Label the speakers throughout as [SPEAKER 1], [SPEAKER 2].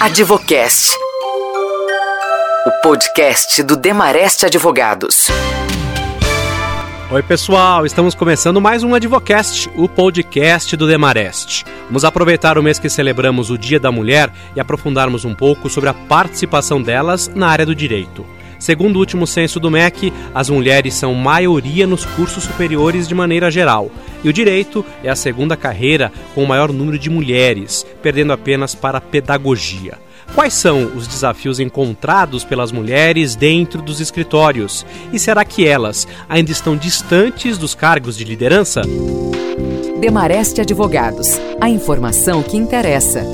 [SPEAKER 1] Advocast. O podcast do Demarest Advogados.
[SPEAKER 2] Oi, pessoal, estamos começando mais um Advocast, o podcast do Demarest. Vamos aproveitar o mês que celebramos o Dia da Mulher e aprofundarmos um pouco sobre a participação delas na área do direito. Segundo o último censo do MEC, as mulheres são maioria nos cursos superiores de maneira geral, e o direito é a segunda carreira com o maior número de mulheres, perdendo apenas para a pedagogia. Quais são os desafios encontrados pelas mulheres dentro dos escritórios? E será que elas ainda estão distantes dos cargos de liderança?
[SPEAKER 1] Demareste Advogados, a informação que interessa.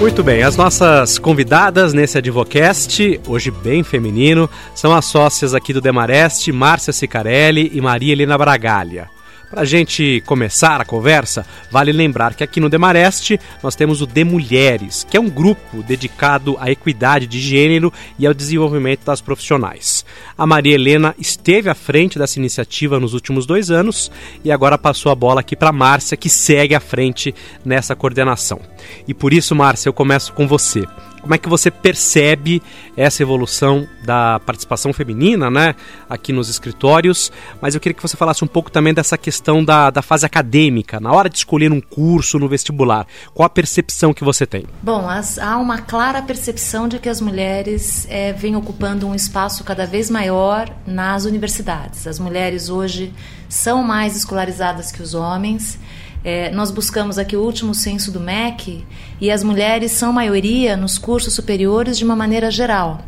[SPEAKER 2] Muito bem, as nossas convidadas nesse Advocast, hoje bem feminino, são as sócias aqui do Demareste, Márcia Sicarelli e Maria Helena Bragalha. Para a gente começar a conversa, vale lembrar que aqui no Demareste nós temos o De Mulheres, que é um grupo dedicado à equidade de gênero e ao desenvolvimento das profissionais. A Maria Helena esteve à frente dessa iniciativa nos últimos dois anos e agora passou a bola aqui para Márcia, que segue à frente nessa coordenação. E por isso, Márcia, eu começo com você. Como é que você percebe essa evolução da participação feminina, né, aqui nos escritórios? Mas eu queria que você falasse um pouco também dessa questão da, da fase acadêmica, na hora de escolher um curso no vestibular. Qual a percepção que você tem?
[SPEAKER 3] Bom, as, há uma clara percepção de que as mulheres é, vêm ocupando um espaço cada vez maior nas universidades. As mulheres hoje são mais escolarizadas que os homens. É, nós buscamos aqui o último censo do MEC e as mulheres são maioria nos cursos superiores de uma maneira geral.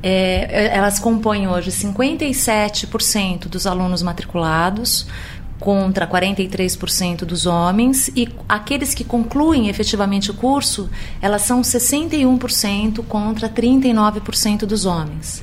[SPEAKER 3] É, elas compõem hoje 57% dos alunos matriculados, contra 43% dos homens, e aqueles que concluem efetivamente o curso, elas são 61% contra 39% dos homens.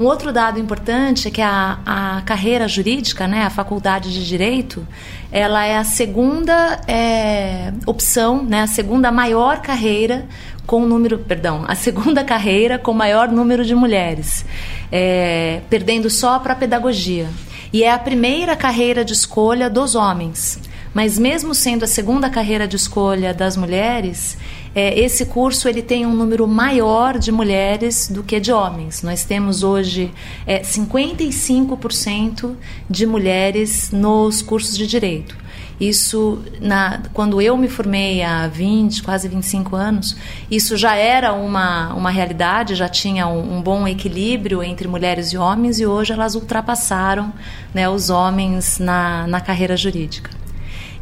[SPEAKER 3] Um outro dado importante é que a, a carreira jurídica, né, a faculdade de direito, ela é a segunda é, opção, né, a segunda maior carreira com número, perdão, a segunda carreira com maior número de mulheres, é, perdendo só para a pedagogia. E é a primeira carreira de escolha dos homens. Mas mesmo sendo a segunda carreira de escolha das mulheres, é, esse curso ele tem um número maior de mulheres do que de homens. Nós temos hoje é, 55% de mulheres nos cursos de direito. Isso, na, quando eu me formei há 20, quase 25 anos, isso já era uma, uma realidade, já tinha um, um bom equilíbrio entre mulheres e homens, e hoje elas ultrapassaram né, os homens na, na carreira jurídica.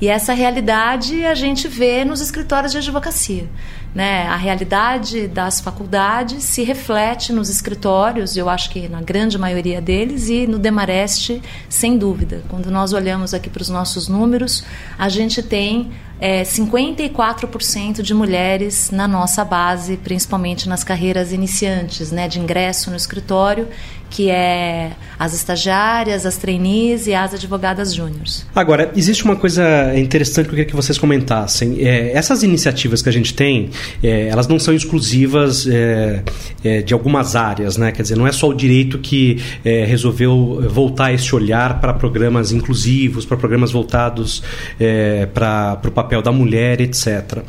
[SPEAKER 3] E essa realidade a gente vê nos escritórios de advocacia. Né? A realidade das faculdades se reflete nos escritórios, eu acho que na grande maioria deles, e no Demareste, sem dúvida. Quando nós olhamos aqui para os nossos números, a gente tem é, 54% de mulheres na nossa base, principalmente nas carreiras iniciantes, né, de ingresso no escritório, que é as estagiárias, as trainees e as advogadas júniores.
[SPEAKER 2] Agora, existe uma coisa interessante que eu queria que vocês comentassem. É, essas iniciativas que a gente tem, é, elas não são exclusivas é, é de algumas áreas, né? Quer dizer, não é só o direito que é, resolveu voltar esse olhar para programas inclusivos, para programas voltados é, para o papel da mulher, etc.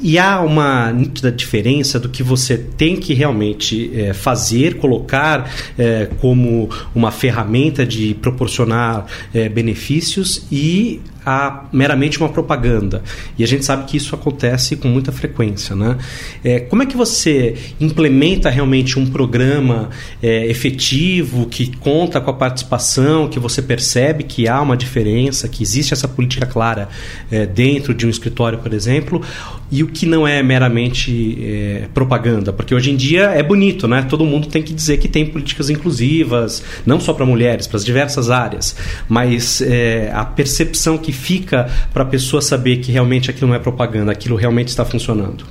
[SPEAKER 2] E há uma nítida diferença do que você tem que realmente é, fazer, colocar é, como uma ferramenta de proporcionar é, benefícios e a meramente uma propaganda. E a gente sabe que isso acontece com muita frequência. Né? É, como é que você implementa realmente um programa é, efetivo que conta com a participação, que você percebe que há uma diferença, que existe essa política clara é, dentro de um escritório, por exemplo, e o que não é meramente é, propaganda? Porque hoje em dia é bonito, né? Todo mundo tem que dizer que tem políticas inclusivas, não só para mulheres, para as diversas áreas, mas é, a percepção que fica para a pessoa saber que realmente aquilo não é propaganda, aquilo realmente está funcionando?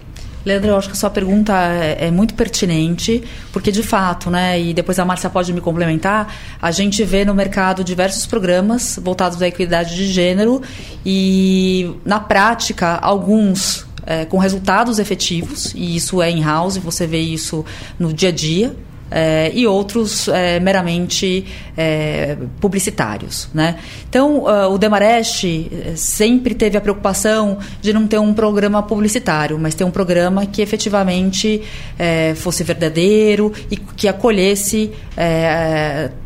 [SPEAKER 4] Leandro, eu acho que a sua pergunta é, é, muito pertinente, porque de fato, né, e depois a Márcia pode me complementar, a gente vê no mercado diversos programas voltados à equidade de gênero e, na prática, alguns é, com resultados efetivos, e isso é in-house, você vê isso no dia a dia, é, e outros é, meramente é, publicitários. Né? Então, uh, o Demarest sempre teve a preocupação de não ter um programa publicitário, mas ter um programa que efetivamente fosse verdadeiro e que acolhesse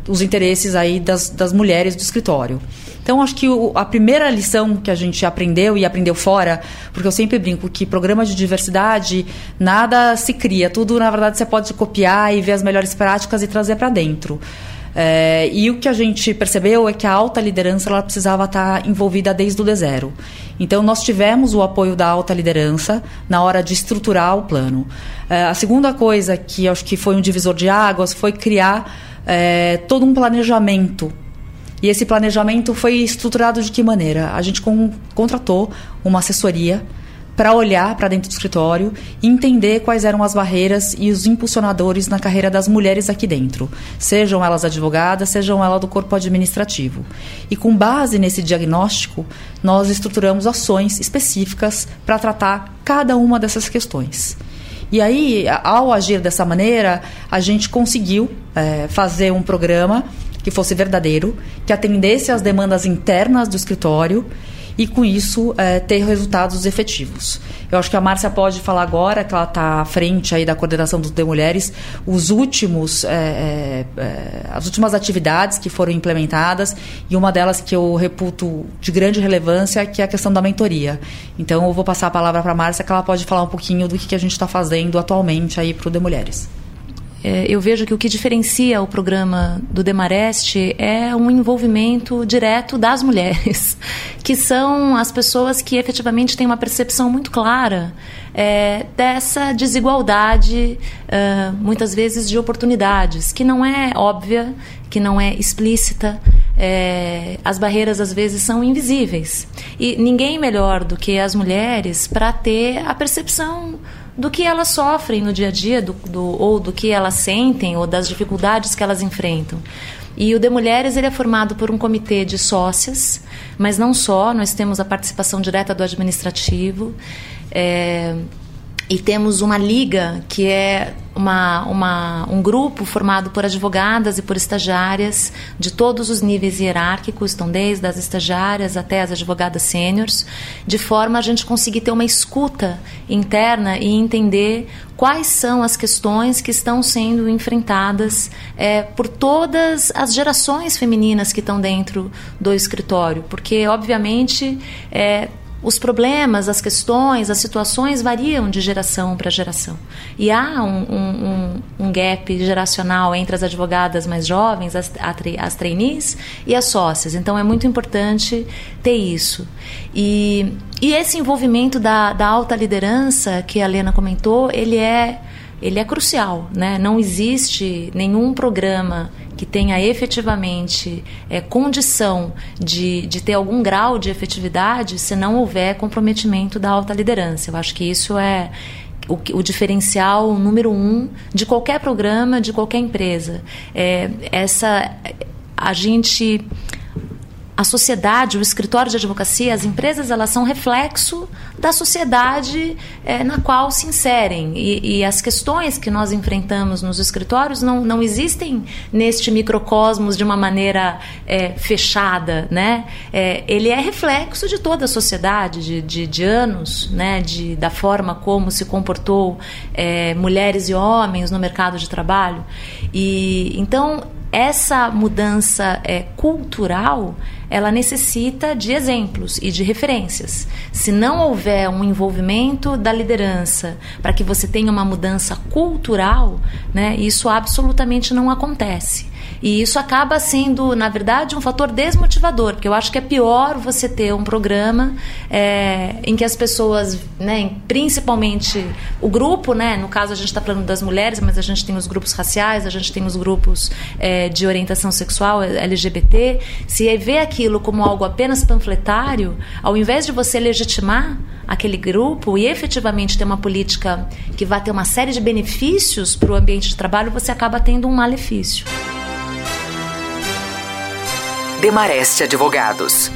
[SPEAKER 4] os interesses aí das, das mulheres do escritório. Então, acho que o, a primeira lição que a gente aprendeu e aprendeu fora, porque eu sempre brinco que programa de diversidade, nada se cria, tudo, na verdade, você pode copiar e ver as melhores práticas e trazer para dentro. É, e o que a gente percebeu é que a alta liderança ela precisava estar envolvida desde o zero. Então, nós tivemos o apoio da alta liderança na hora de estruturar o plano. É, a segunda coisa que acho que foi um divisor de águas foi criar é, todo um planejamento e esse planejamento foi estruturado de que maneira? A gente com, contratou uma assessoria para olhar para dentro do escritório e entender quais eram as barreiras e os impulsionadores na carreira das mulheres aqui dentro, sejam elas advogadas, sejam elas do corpo administrativo. E com base nesse diagnóstico, nós estruturamos ações específicas para tratar cada uma dessas questões. E aí, ao agir dessa maneira, a gente conseguiu é, fazer um programa que fosse verdadeiro, que atendesse às demandas internas do escritório e, com isso, é, ter resultados efetivos. Eu acho que a Márcia pode falar agora, que ela está à frente aí da coordenação dos de mulheres, os últimos, é, é, as últimas atividades que foram implementadas e uma delas que eu reputo de grande relevância, que é a questão da mentoria. Então, eu vou passar a palavra para a Márcia, que ela pode falar um pouquinho do que, que a gente está fazendo atualmente aí para o de mulheres
[SPEAKER 3] é, eu vejo que o que diferencia o programa do Demarest é um envolvimento direto das mulheres, que são as pessoas que efetivamente têm uma percepção muito clara é, dessa desigualdade, uh, muitas vezes de oportunidades, que não é óbvia, que não é explícita. É, as barreiras às vezes são invisíveis. E ninguém melhor do que as mulheres para ter a percepção do que elas sofrem no dia a dia, do, do, ou do que elas sentem, ou das dificuldades que elas enfrentam. E o De Mulheres ele é formado por um comitê de sócias, mas não só, nós temos a participação direta do administrativo. É, e temos uma liga que é uma, uma, um grupo formado por advogadas e por estagiárias de todos os níveis hierárquicos, estão desde as estagiárias até as advogadas sêniores, de forma a gente conseguir ter uma escuta interna e entender quais são as questões que estão sendo enfrentadas é, por todas as gerações femininas que estão dentro do escritório, porque obviamente é, os problemas, as questões, as situações variam de geração para geração. E há um, um, um, gap geracional entre as advogadas mais jovens, as, as trainees e as sócias. Então é muito importante ter isso. E, e esse envolvimento da, da alta liderança que a Lena comentou, ele é ele é crucial, né? Não existe nenhum programa que tenha efetivamente é, condição de, de ter algum grau de efetividade se não houver comprometimento da alta liderança. Eu acho que isso é o, o, diferencial número um de qualquer programa, de qualquer empresa. É, essa a gente a sociedade, o escritório de advocacia, as empresas, elas são reflexo da sociedade é, na qual se inserem. E, e, as questões que nós enfrentamos nos escritórios não, não existem neste microcosmos de uma maneira é, fechada. Né? É, ele é reflexo de toda a sociedade, de, de, de anos, né? de, da forma como se comportou mulheres e homens no mercado de trabalho. E Então, essa mudança é, cultural ela necessita de exemplos e de referências. Se não houver um envolvimento da liderança para que você tenha uma mudança cultural, né, isso absolutamente não acontece. E isso acaba sendo, na verdade, um fator desmotivador, porque eu acho que é pior você ter um programa é, em que as pessoas, né, principalmente o grupo, né, no caso a gente está falando das mulheres, mas a gente tem os grupos raciais, a gente tem os grupos é, de orientação sexual, LGBT, se vê aquilo como algo apenas panfletário, ao invés de você legitimar aquele grupo e efetivamente ter uma política que vai ter uma série de benefícios para o ambiente de trabalho, você acaba tendo um malefício.
[SPEAKER 1] Demareste Advogados.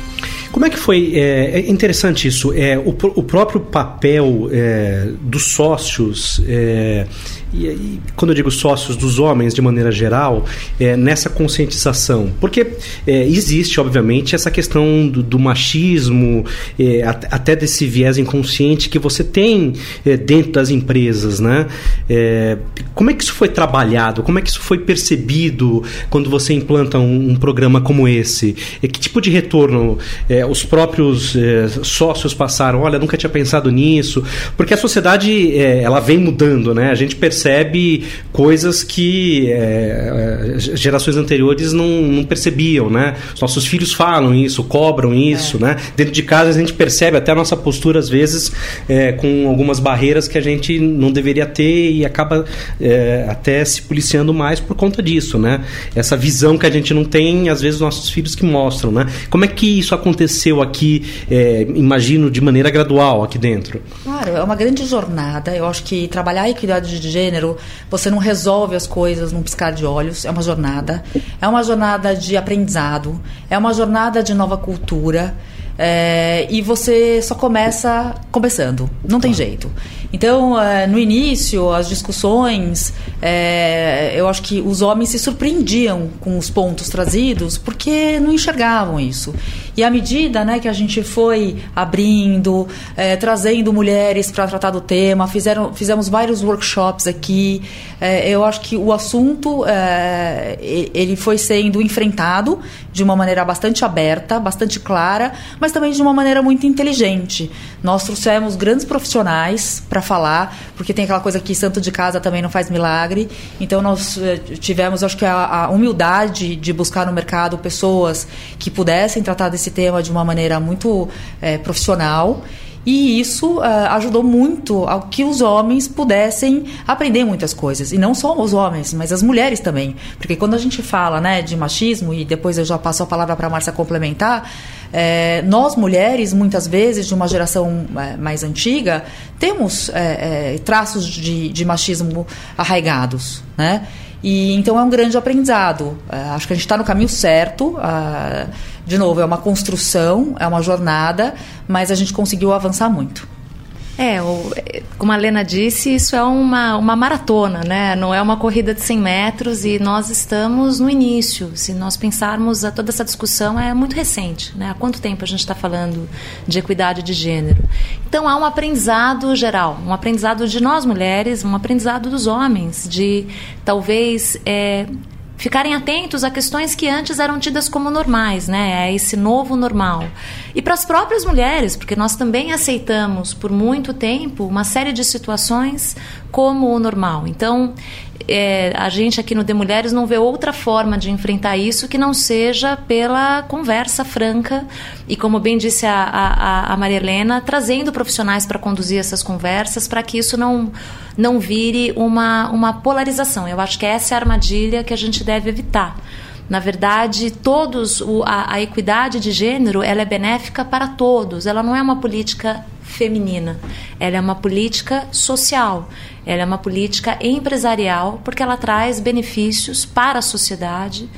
[SPEAKER 2] Como é que foi? É, é interessante isso. É, o, o próprio papel é, dos sócios é, e, quando eu digo sócios dos homens de maneira geral, é, nessa conscientização. Porque é, existe, obviamente, essa questão do, do machismo, é, até desse viés inconsciente que você tem é, dentro das empresas. Né? É, como é que isso foi trabalhado? Como é que isso foi percebido quando você implanta um, um programa como esse? E que tipo de retorno é, os próprios sócios passaram? Olha, nunca tinha pensado nisso. Porque a sociedade ela vem mudando, né? A gente percebe percebe coisas que é, é, gerações anteriores não, não, percebiam, né? Os nossos filhos falam isso, cobram isso, é. né? Dentro de casa a gente percebe até a nossa postura, às vezes, é, com algumas barreiras que a gente não deveria ter e acaba é, até se policiando mais por conta disso, né? Essa visão que a gente não tem, às vezes, nossos filhos que mostram, né? Como é que isso aconteceu aqui, é, imagino, de maneira gradual aqui dentro?
[SPEAKER 4] Claro, é uma grande jornada. Eu acho que trabalhar a equidade de gênero você não resolve as coisas num piscar de olhos. É uma jornada. É uma jornada de aprendizado. É uma jornada de nova cultura. É, e você só começa começando, não tem jeito. Então, é, no início, as discussões, é, eu acho que os homens se surpreendiam com os pontos trazidos porque não enxergavam isso. E à medida né, que a gente foi abrindo, é, trazendo mulheres para tratar do tema, fizeram, fizemos vários workshops aqui, é, eu acho que o assunto é, ele foi sendo enfrentado de uma maneira bastante aberta, bastante clara, mas também de uma maneira muito inteligente. Nós trouxemos grandes profissionais para falar, porque tem aquela coisa que santo de casa também não faz milagre. Então nós eh, tivemos, acho que a, a humildade de buscar no mercado pessoas que pudessem tratar desse tema de uma maneira muito é, profissional. E isso uh, ajudou muito ao que os homens pudessem aprender muitas coisas. E não só os homens, mas as mulheres também. Porque quando a gente fala né, de machismo, e depois eu já passo a palavra para a Márcia complementar, é, nós mulheres, muitas vezes, de uma geração é, mais antiga, temos é, é traços de, de machismo arraigados. Né? E então é um grande aprendizado. É, acho que a gente está no caminho certo. De novo, é uma construção, é uma jornada, mas a gente conseguiu avançar muito.
[SPEAKER 3] É, como a Lena disse, isso é uma, uma maratona, né? Não é uma corrida de 100 metros e nós estamos no início. Se nós pensarmos, a, toda essa discussão é muito recente, né? Há quanto tempo a gente está falando de equidade de gênero? Então há um aprendizado geral, um aprendizado de nós mulheres, um aprendizado dos homens, de talvez é, ficarem atentos a questões que antes eram tidas como normais, né? É esse novo normal. E para as próprias mulheres, porque nós também aceitamos por muito tempo uma série de situações como o normal. Então, é, a gente aqui no De Mulheres não vê outra forma de enfrentar isso que não seja pela conversa franca e, como bem disse a, a, a Maria Helena, trazendo profissionais para conduzir essas conversas para que isso não, não vire uma, uma polarização. Eu acho que essa é a armadilha que a gente deve evitar. Na verdade, todos o, a, a, equidade de gênero ela é benéfica para todos. Ela não é uma política feminina. Ela é uma política social. Ela é uma política empresarial porque ela traz benefícios para a sociedade,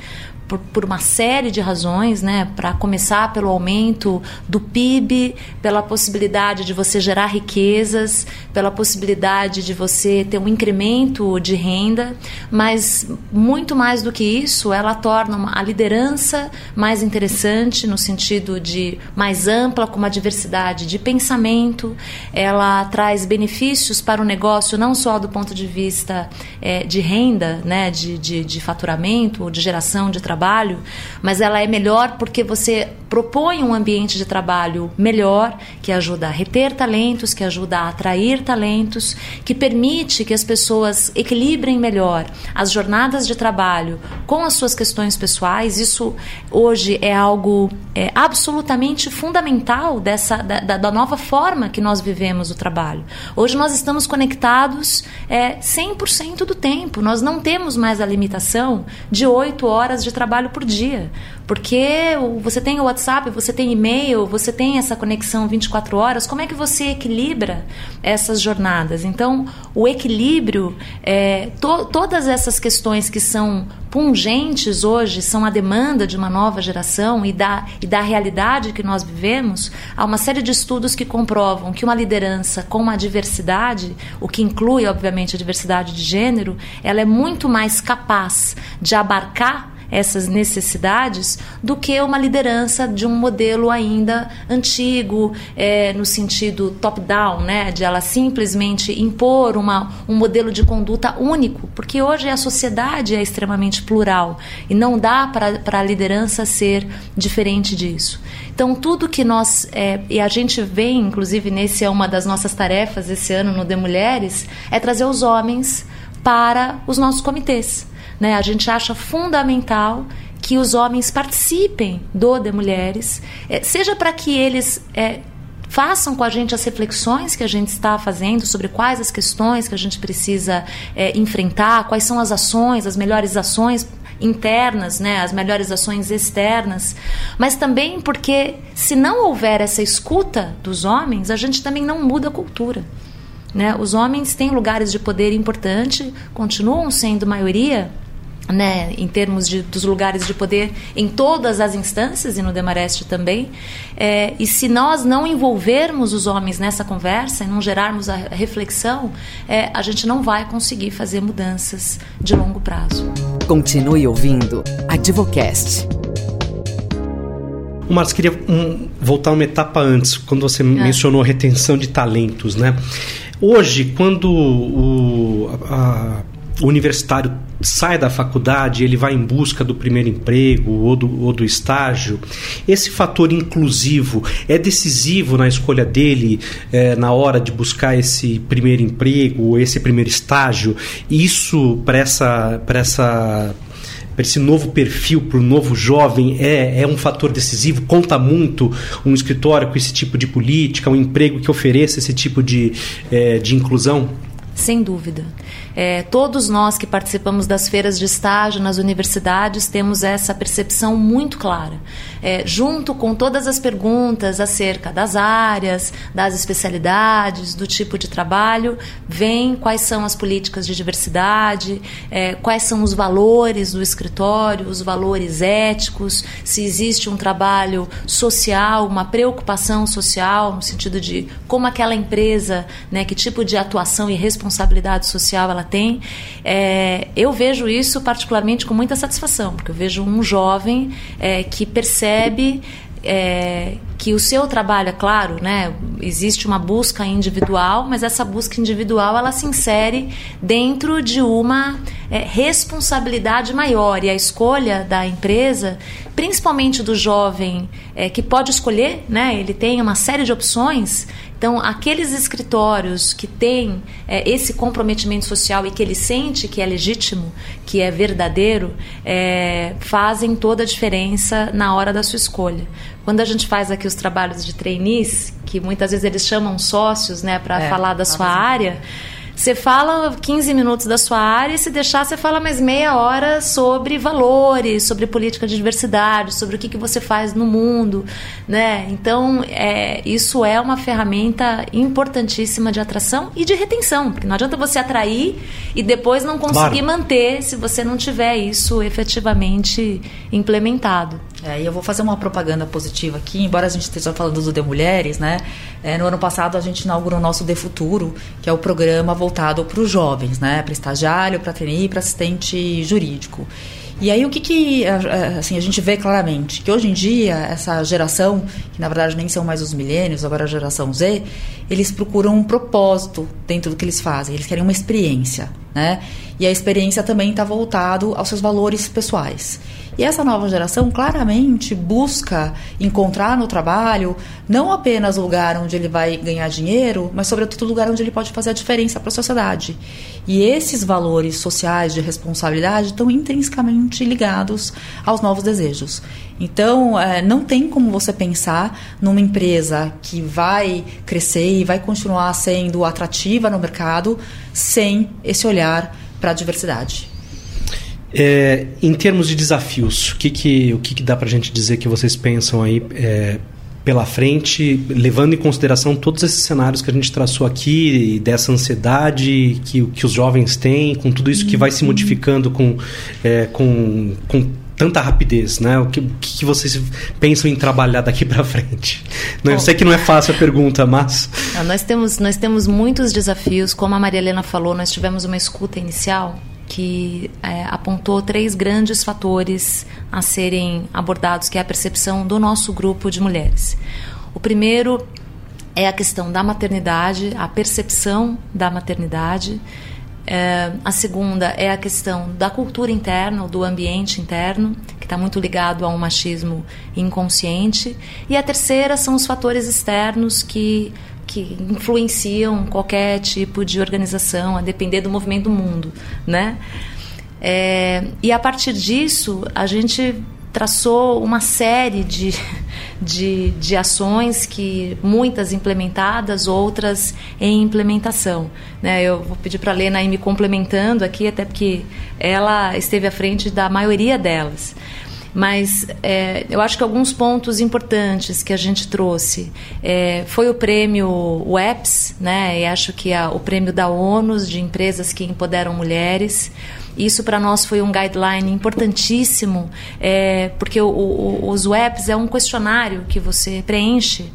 [SPEAKER 3] por, por uma série de razões, né? Para começar pelo aumento do PIB, pela possibilidade de você gerar riquezas, pela possibilidade de você ter um incremento de renda, mas muito mais do que isso, ela torna a liderança mais interessante no sentido de mais ampla, com uma diversidade de pensamento. Ela traz benefícios para o negócio não só do ponto de vista é, de renda, né? De, de, de faturamento, de geração de trabalho trabalho, mas ela é melhor porque você propõe um ambiente de trabalho melhor, que ajuda a reter talentos, que ajuda a atrair talentos, que permite que as pessoas equilibrem melhor as jornadas de trabalho com as suas questões pessoais. Isso hoje é algo é, absolutamente fundamental dessa da, da, nova forma que nós vivemos o trabalho. Hoje nós estamos conectados é, 100% do tempo. Nós não temos mais a limitação de oito horas de trabalho trabalho por dia. Porque você tem o WhatsApp, você tem e-mail, você tem essa conexão 24 horas. Como é que você equilibra essas jornadas? Então, o equilíbrio, é, to, todas essas questões que são pungentes hoje, são a demanda de uma nova geração e da, e da realidade que nós vivemos, há uma série de estudos que comprovam que uma liderança com uma diversidade, o que inclui, obviamente, a diversidade de gênero, ela é muito mais capaz de abarcar essas necessidades do que uma liderança de um modelo ainda antigo, é, no sentido top-down, né, de ela simplesmente impor uma, um modelo de conduta único, porque hoje a sociedade é extremamente plural e não dá para a liderança ser diferente disso. Então, tudo que nós. É, e a gente vê, inclusive, nesse é uma das nossas tarefas esse ano no De Mulheres, é trazer os homens para os nossos comitês. Né? A gente acha fundamental que os homens participem do de mulheres, é, seja para que eles é, façam com a gente as reflexões que a gente está fazendo sobre quais as questões que a gente precisa é, enfrentar, quais são as ações, as melhores ações internas, né, as melhores ações externas, mas também porque se não houver essa escuta dos homens, a gente também não muda a cultura. Né? Os homens têm lugares de poder importante, continuam sendo maioria, né, em termos de, dos lugares de poder em todas as instâncias e no Demareste também. É, e se nós não envolvermos os homens nessa conversa e não gerarmos a reflexão, é, a gente não vai conseguir fazer mudanças de longo prazo.
[SPEAKER 1] Continue ouvindo Advocast.
[SPEAKER 2] Marcos, queria um, voltar uma etapa antes, quando você é. mencionou retenção de talentos, né? Hoje, quando o, a, o universitário sai da faculdade, ele vai em busca do primeiro emprego ou do, ou do estágio, esse fator inclusivo é decisivo na escolha dele é, na hora de buscar esse primeiro emprego ou esse primeiro estágio? Isso para essa, essa para esse novo perfil, para o novo jovem, é, é um fator decisivo? Conta muito um escritório com esse tipo de política, um emprego que ofereça esse tipo de, é, de inclusão?
[SPEAKER 3] Sem dúvida. É, todos nós que participamos das feiras de estágio nas universidades temos essa percepção muito clara. É, junto com todas as perguntas acerca das áreas, das especialidades, do tipo de trabalho, vem quais são as políticas de diversidade, é, quais são os valores do escritório, os valores éticos, se existe um trabalho social, uma preocupação social, no sentido de como aquela empresa, né, que tipo de atuação e responsabilidade social ela tem. É, eu vejo isso particularmente com muita satisfação, porque eu vejo um jovem é, que percebe é, que o seu trabalho, é claro, né, existe uma busca individual, mas essa busca individual ela se insere dentro de uma é, responsabilidade maior e a escolha da empresa, principalmente do jovem é, que pode escolher, né, ele tem uma série de opções então, aqueles escritórios que têm é, esse comprometimento social e que ele sente que é legítimo, que é verdadeiro, é, fazem toda a diferença na hora da sua escolha. Quando a gente faz aqui os trabalhos de trainees, que muitas vezes eles chamam sócios né, para é, falar da sua área. Você fala 15 minutos da sua área e se deixar, você fala mais meia hora sobre valores, sobre política de diversidade, sobre o que, que você faz no mundo. Né? Então, é, isso é uma ferramenta importantíssima de atração e de retenção, porque não adianta você atrair e depois não conseguir claro. manter se você não tiver isso efetivamente implementado.
[SPEAKER 4] É, e eu vou fazer uma propaganda positiva aqui, embora a gente esteja falando do De Mulheres, né? É, no ano passado a gente inaugurou o nosso De Futuro, que é o programa voltado para os jovens, né? Para estagiário, para trainee, para assistente jurídico. E aí o que, que assim, a gente vê claramente? Que hoje em dia, essa geração, que na verdade nem são mais os milênios, agora a geração Z, eles procuram um propósito dentro do que eles fazem, eles querem uma experiência, né? E a experiência também está voltado aos seus valores pessoais. E essa nova geração claramente busca encontrar no trabalho não apenas o lugar onde ele vai ganhar dinheiro, mas sobretudo o lugar onde ele pode fazer a diferença para a sociedade. E esses valores sociais de responsabilidade estão intrinsecamente ligados aos novos desejos. Então, é, não tem como você pensar numa empresa que vai crescer e vai continuar sendo atrativa no mercado sem esse olhar para a diversidade.
[SPEAKER 2] É, em termos de desafios, o que, que, o que, que dá para a gente dizer que vocês pensam aí é, pela frente, levando em consideração todos esses cenários que a gente traçou aqui, dessa ansiedade que, que os jovens têm, com tudo isso que vai se modificando com, é, com, com tanta rapidez, né? O que, o que vocês pensam em trabalhar daqui para frente? Bom, eu sei que não é fácil a pergunta, mas
[SPEAKER 3] nós temos nós temos muitos desafios, como a Maria Helena falou, nós tivemos uma escuta inicial que é, apontou três grandes fatores a serem abordados, que é a percepção do nosso grupo de mulheres. O primeiro é a questão da maternidade, a percepção da maternidade. É, a segunda é a questão da cultura interna, do ambiente interno, que está muito ligado a um machismo inconsciente. E a terceira são os fatores externos que que influenciam qualquer tipo de organização, a depender do movimento do mundo, né? É, e a partir disso, a gente traçou uma série de, de, de ações que muitas implementadas, outras em implementação. Né? Eu vou pedir para a Lena ir me complementando aqui, até porque ela esteve à frente da maioria delas. Mas é, eu acho que alguns pontos importantes que a gente trouxe é, foi o prêmio WEPS, né? E acho que a, o prêmio da ONU de empresas que empoderam mulheres. Isso para nós foi um guideline importantíssimo, é, porque o, o, os WEPs é um questionário que você preenche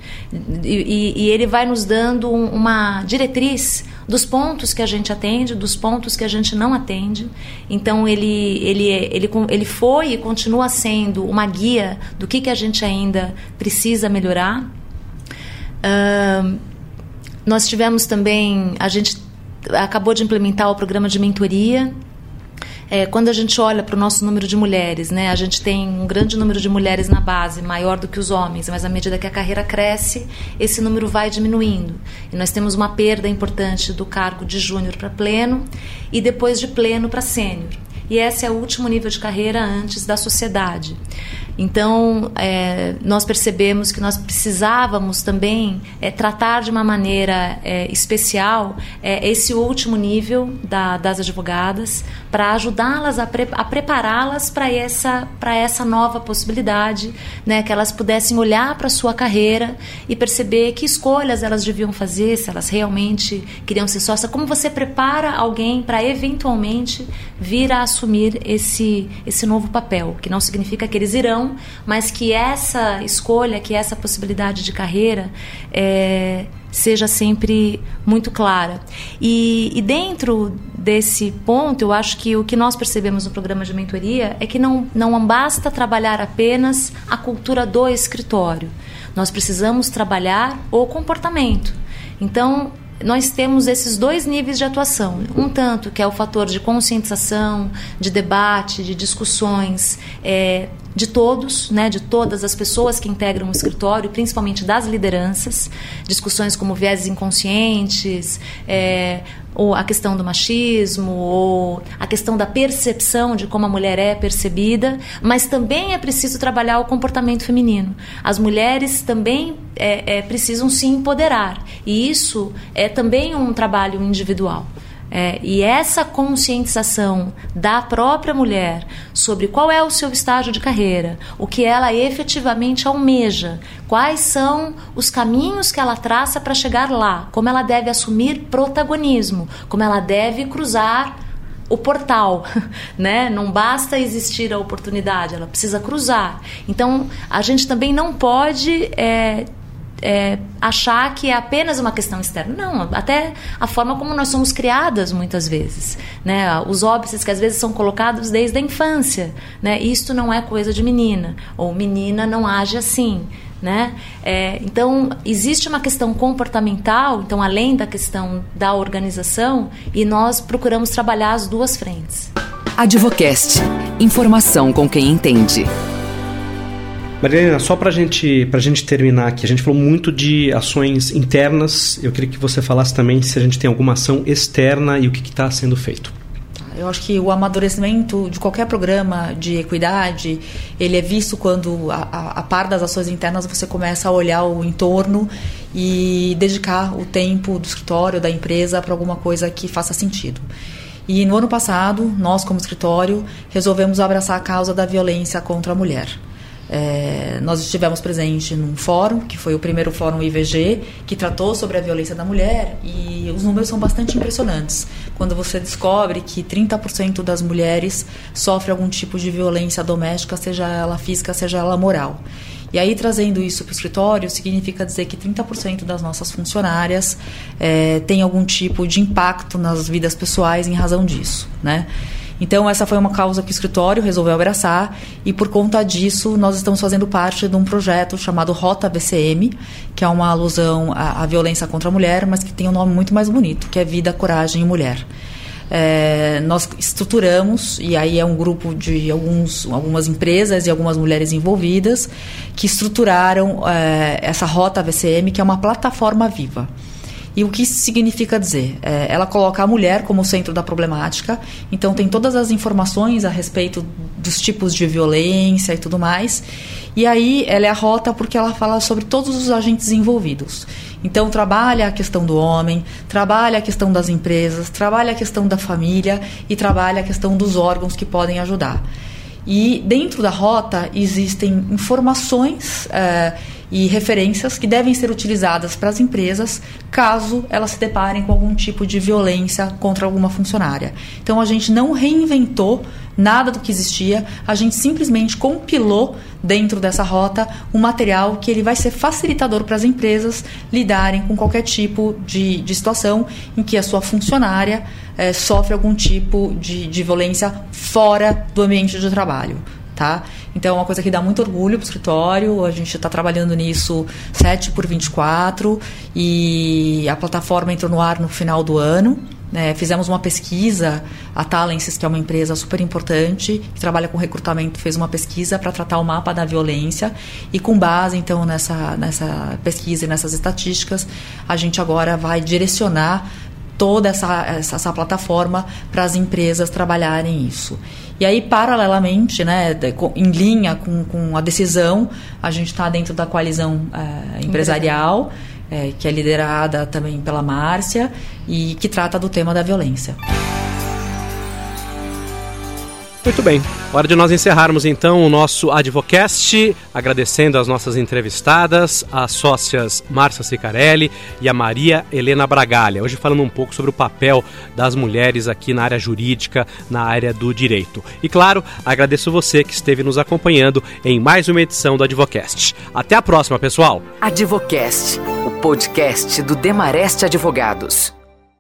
[SPEAKER 3] e, e ele vai nos dando uma diretriz dos pontos que a gente atende, dos pontos que a gente não atende. Então ele ele ele ele foi e continua sendo uma guia do que que a gente ainda precisa melhorar. Uh, nós tivemos também a gente acabou de implementar o programa de mentoria é, quando a gente olha para o nosso número de mulheres, né, a gente tem um grande número de mulheres na base, maior do que os homens, mas à medida que a carreira cresce, esse número vai diminuindo. E nós temos uma perda importante do cargo de júnior para pleno e depois de pleno para sênior. E esse é o último nível de carreira antes da sociedade. Então, é, nós percebemos que nós precisávamos também é, tratar de uma maneira é, especial é, esse último nível da, das advogadas para ajudá-las a, pre, a prepará-las para essa, essa nova possibilidade, né, que elas pudessem olhar para a sua carreira e perceber que escolhas elas deviam fazer, se elas realmente queriam ser sócia, como você prepara alguém para eventualmente vir a assumir esse, esse novo papel, que não significa que eles irão mas que essa escolha, que essa possibilidade de carreira é, seja sempre muito clara. E, e, dentro desse ponto, eu acho que o que nós percebemos no programa de mentoria é que não, não basta trabalhar apenas a cultura do escritório. Nós precisamos trabalhar o comportamento. Então, nós temos esses dois níveis de atuação. Um tanto que é o fator de conscientização, de debate, de discussões é, de todos, né, de todas as pessoas que integram o escritório, principalmente das lideranças, discussões como viés inconscientes, é, ou a questão do machismo, ou a questão da percepção de como a mulher é percebida, mas também é preciso trabalhar o comportamento feminino. As mulheres também é, é, precisam se empoderar, e isso é também um trabalho individual. É, e essa conscientização da própria mulher sobre qual é o seu estágio de carreira, o que ela efetivamente almeja, quais são os caminhos que ela traça para chegar lá, como ela deve assumir protagonismo, como ela deve cruzar o portal, né? Não basta existir a oportunidade, ela precisa cruzar. Então, a gente também não pode é, é, achar que é apenas uma questão externa. Não, até a forma como nós somos criadas muitas vezes. Né? Os óbices que às vezes são colocados desde a infância. Né? Isto não é coisa de menina, ou menina não age assim. Né? É, então, existe uma questão comportamental, então, além da questão da organização, e nós procuramos trabalhar as duas frentes.
[SPEAKER 1] Advocast. Informação com quem entende.
[SPEAKER 2] Marilena, só para gente, a gente terminar aqui, a gente falou muito de ações internas. Eu queria que você falasse também se a gente tem alguma ação externa e o que está sendo feito.
[SPEAKER 4] Eu acho que o amadurecimento de qualquer programa de equidade, ele é visto quando, a, a, a par das ações internas, você começa a olhar o entorno e dedicar o tempo do escritório, da empresa, para alguma coisa que faça sentido. E no ano passado, nós como escritório resolvemos abraçar a causa da violência contra a mulher. É, nós estivemos presentes num fórum, que foi o primeiro fórum IVG, que tratou sobre a violência da mulher, e os números são bastante impressionantes. Quando você descobre que 30% das mulheres sofrem algum tipo de violência doméstica, seja ela física, seja ela moral. E aí, trazendo isso para o escritório, significa dizer que 30% das nossas funcionárias é, tem algum tipo de impacto nas vidas pessoais em razão disso, né? Então, essa foi uma causa que o escritório resolveu abraçar e, por conta disso, nós estamos fazendo parte de um projeto chamado Rota VCM, que é uma alusão à, à violência contra a mulher, mas que tem um nome muito mais bonito, que é Vida, Coragem e Mulher. É, nós estruturamos, e aí é um grupo de alguns, algumas empresas e algumas mulheres envolvidas, que estruturaram é, essa Rota VCM, que é uma plataforma viva. E o que isso significa dizer? É, ela coloca a mulher como centro da problemática, então tem todas as informações a respeito dos tipos de violência e tudo mais. E aí ela é a rota porque ela fala sobre todos os agentes envolvidos. Então trabalha a questão do homem, trabalha a questão das empresas, trabalha a questão da família e trabalha a questão dos órgãos que podem ajudar. E dentro da rota existem informações é, e referências que devem ser utilizadas para as empresas caso elas se deparem com algum tipo de violência contra alguma funcionária. Então a gente não reinventou nada do que existia, a gente simplesmente compilou dentro dessa rota um material que ele vai ser facilitador para as empresas lidarem com qualquer tipo de, de situação em que a sua funcionária é, sofre algum tipo de, de violência fora do ambiente de trabalho. Tá? Então é uma coisa que dá muito orgulho para o escritório. A gente está trabalhando nisso 7 por 24 e a plataforma entrou no ar no final do ano. É, fizemos uma pesquisa, a Talences, que é uma empresa super importante, que trabalha com recrutamento, fez uma pesquisa para tratar o mapa da violência e com base então nessa, nessa pesquisa e nessas estatísticas, a gente agora vai direcionar toda essa, essa, essa plataforma para as empresas trabalharem isso. E aí, paralelamente, né, em linha com, com a decisão, a gente está dentro da coalizão é, empresarial é, que é liderada também pela Márcia e que trata do tema da violência.
[SPEAKER 2] Muito bem, hora de nós encerrarmos então o nosso Advocast, agradecendo as nossas entrevistadas, as sócias Márcia Sicarelli e a Maria Helena Bragalha. Hoje falando um pouco sobre o papel das mulheres aqui na área jurídica, na área do direito. E claro, agradeço você que esteve nos acompanhando em mais uma edição do Advocast. Até a próxima, pessoal!
[SPEAKER 1] Advocast, o podcast do Demareste Advogados.